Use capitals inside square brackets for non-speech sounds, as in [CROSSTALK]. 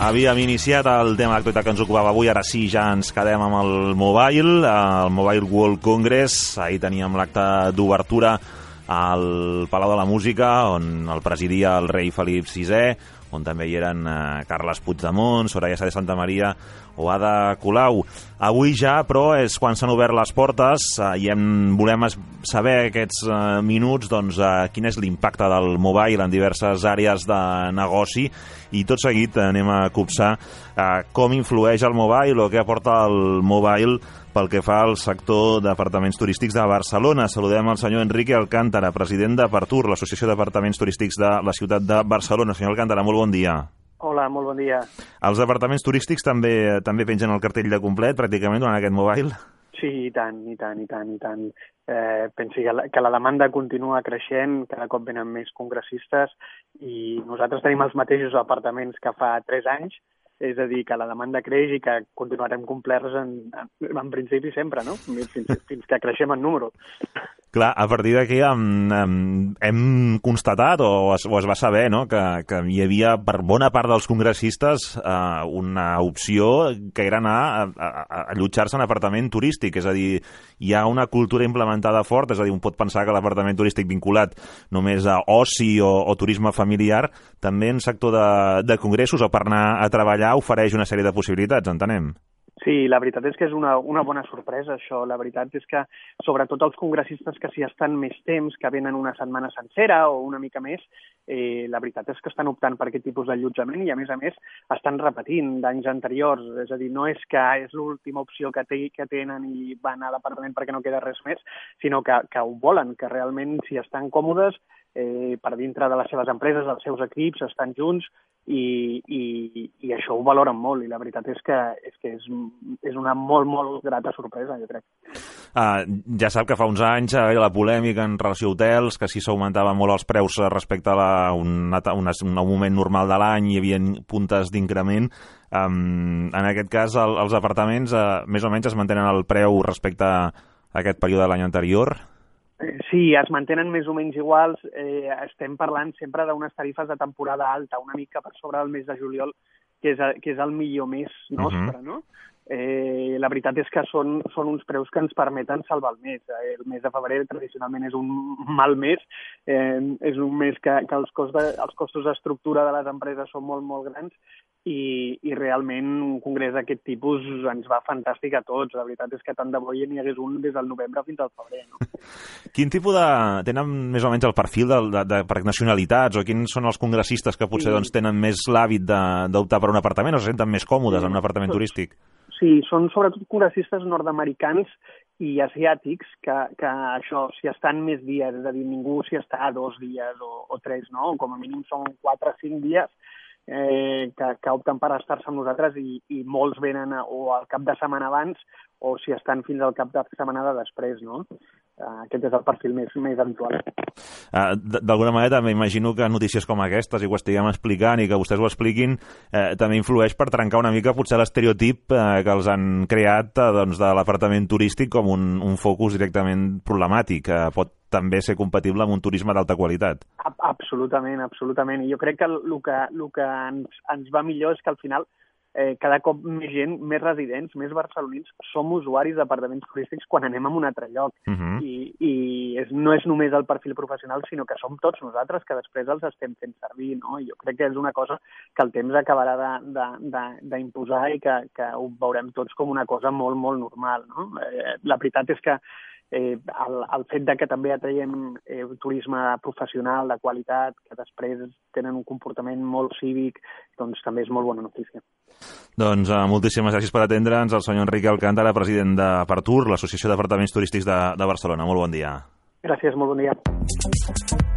Havíem iniciat el tema d'actualitat que ens ocupava avui, ara sí ja ens quedem amb el Mobile, el Mobile World Congress. Ahir teníem l'acte d'obertura al Palau de la Música, on el presidia el rei Felip VI, on també hi eren eh, Carles Puigdemont, Soraya Sá de Santa Maria o Ada Colau. Avui ja, però, és quan s'han obert les portes eh, i hem, volem saber aquests eh, minuts doncs, eh, quin és l'impacte del mobile en diverses àrees de negoci i tot seguit anem a copsar eh, com influeix el mobile o què aporta el mobile pel que fa al sector d'apartaments turístics de Barcelona. Saludem el senyor Enrique Alcántara, president de Partur, l'Associació d'Apartaments Turístics de la ciutat de Barcelona. Senyor Alcántara, molt bon dia. Hola, molt bon dia. Els apartaments turístics també també pengen el cartell de complet, pràcticament, durant aquest mobile? Sí, i tant, i tant, i tant, i tant. Eh, pensi que la, que la demanda continua creixent, cada cop venen més congressistes i nosaltres tenim els mateixos apartaments que fa tres anys, és a dir, que la demanda creix i que continuarem complerts en, en, en principi sempre, no? Fins, fins que creixem en número. Clar, a partir d'aquí hem, hem, constatat, o es, o es va saber, no?, que, que hi havia per bona part dels congressistes eh, una opció que era anar a, a, a allotjar-se en apartament turístic, és a dir, hi ha una cultura implementada fort, és a dir, un pot pensar que l'apartament turístic vinculat només a oci o, o turisme familiar, també en sector de, de congressos o per anar a treballar ofereix una sèrie de possibilitats, entenem. Sí, la veritat és que és una, una bona sorpresa, això. La veritat és que, sobretot els congressistes que s'hi estan més temps, que venen una setmana sencera o una mica més, eh, la veritat és que estan optant per aquest tipus d'allotjament i, a més a més, estan repetint d'anys anteriors. És a dir, no és que és l'última opció que, té, que tenen i van a l'apartament perquè no queda res més, sinó que, que ho volen, que realment s'hi estan còmodes eh, per dintre de les seves empreses, els seus equips, estan junts i, i, i això ho valoren molt i la veritat és que és, que és, és una molt, molt grata sorpresa, jo crec. Uh, ja sap que fa uns anys havia la polèmica en relació a hotels, que si s'augmentaven molt els preus respecte a la, un, un, un moment normal de l'any, hi havia puntes d'increment. Um, en aquest cas, el, els apartaments uh, més o menys es mantenen el preu respecte a aquest període de l'any anterior? Sí, es mantenen més o menys iguals. Eh, estem parlant sempre d'unes tarifes de temporada alta, una mica per sobre del mes de juliol, que és, que és el millor mes nostre, uh -huh. no? Eh, la veritat és que són, són uns preus que ens permeten salvar el mes. Eh, el mes de febrer tradicionalment és un mal mes, eh, és un mes que, que els, cost de, els costos d'estructura de les empreses són molt, molt grans i, i realment un congrés d'aquest tipus ens va fantàstic a tots. La veritat és que tant de bo hi n'hi hagués un des del novembre fins al febrer. No? [LAUGHS] Quin tipus de... tenen més o menys el perfil de, de, de per nacionalitats o quins són els congressistes que potser Sí. doncs, tenen més l'hàbit d'optar per un apartament o se senten més còmodes en un apartament turístic? Sí, són sobretot congressistes nord-americans i asiàtics que, que això, si estan més dies, és a dir, ningú s'hi està dos dies o, o tres, no? Com a mínim són quatre o cinc dies eh, que, que opten per estar-se amb nosaltres i, i molts venen a, o al cap de setmana abans o si estan fins al cap de setmana de després, no? Eh, aquest és el perfil més, més habitual. Uh, D'alguna manera també imagino que notícies com aquestes, i ho estiguem explicant i que vostès ho expliquin, eh, també influeix per trencar una mica potser l'estereotip eh, que els han creat eh, doncs, de l'apartament turístic com un, un focus directament problemàtic, que pot també ser compatible amb un turisme d'alta qualitat. Absolutament, absolutament. I jo crec que el el que, el que ens, ens va millor és que al final eh, cada cop més gent, més residents, més barcelonins, som usuaris d'apartaments turístics quan anem a un altre lloc. Uh -huh. I, i és, no és només el perfil professional, sinó que som tots nosaltres que després els estem fent servir, no? I jo crec que és una cosa que el temps acabarà de- de- de- d'imposar i que, que ho veurem tots com una cosa molt, molt normal, no? Eh, la veritat és que eh, el, el fet de que també atraiem eh, turisme professional de qualitat, que després tenen un comportament molt cívic, doncs també és molt bona notícia. Doncs uh, moltíssimes gràcies per atendre'ns el senyor Enrique Alcántara, president de Partur, l'Associació d'Apartaments Turístics de, de Barcelona. Molt bon dia. Gràcies, molt bon dia.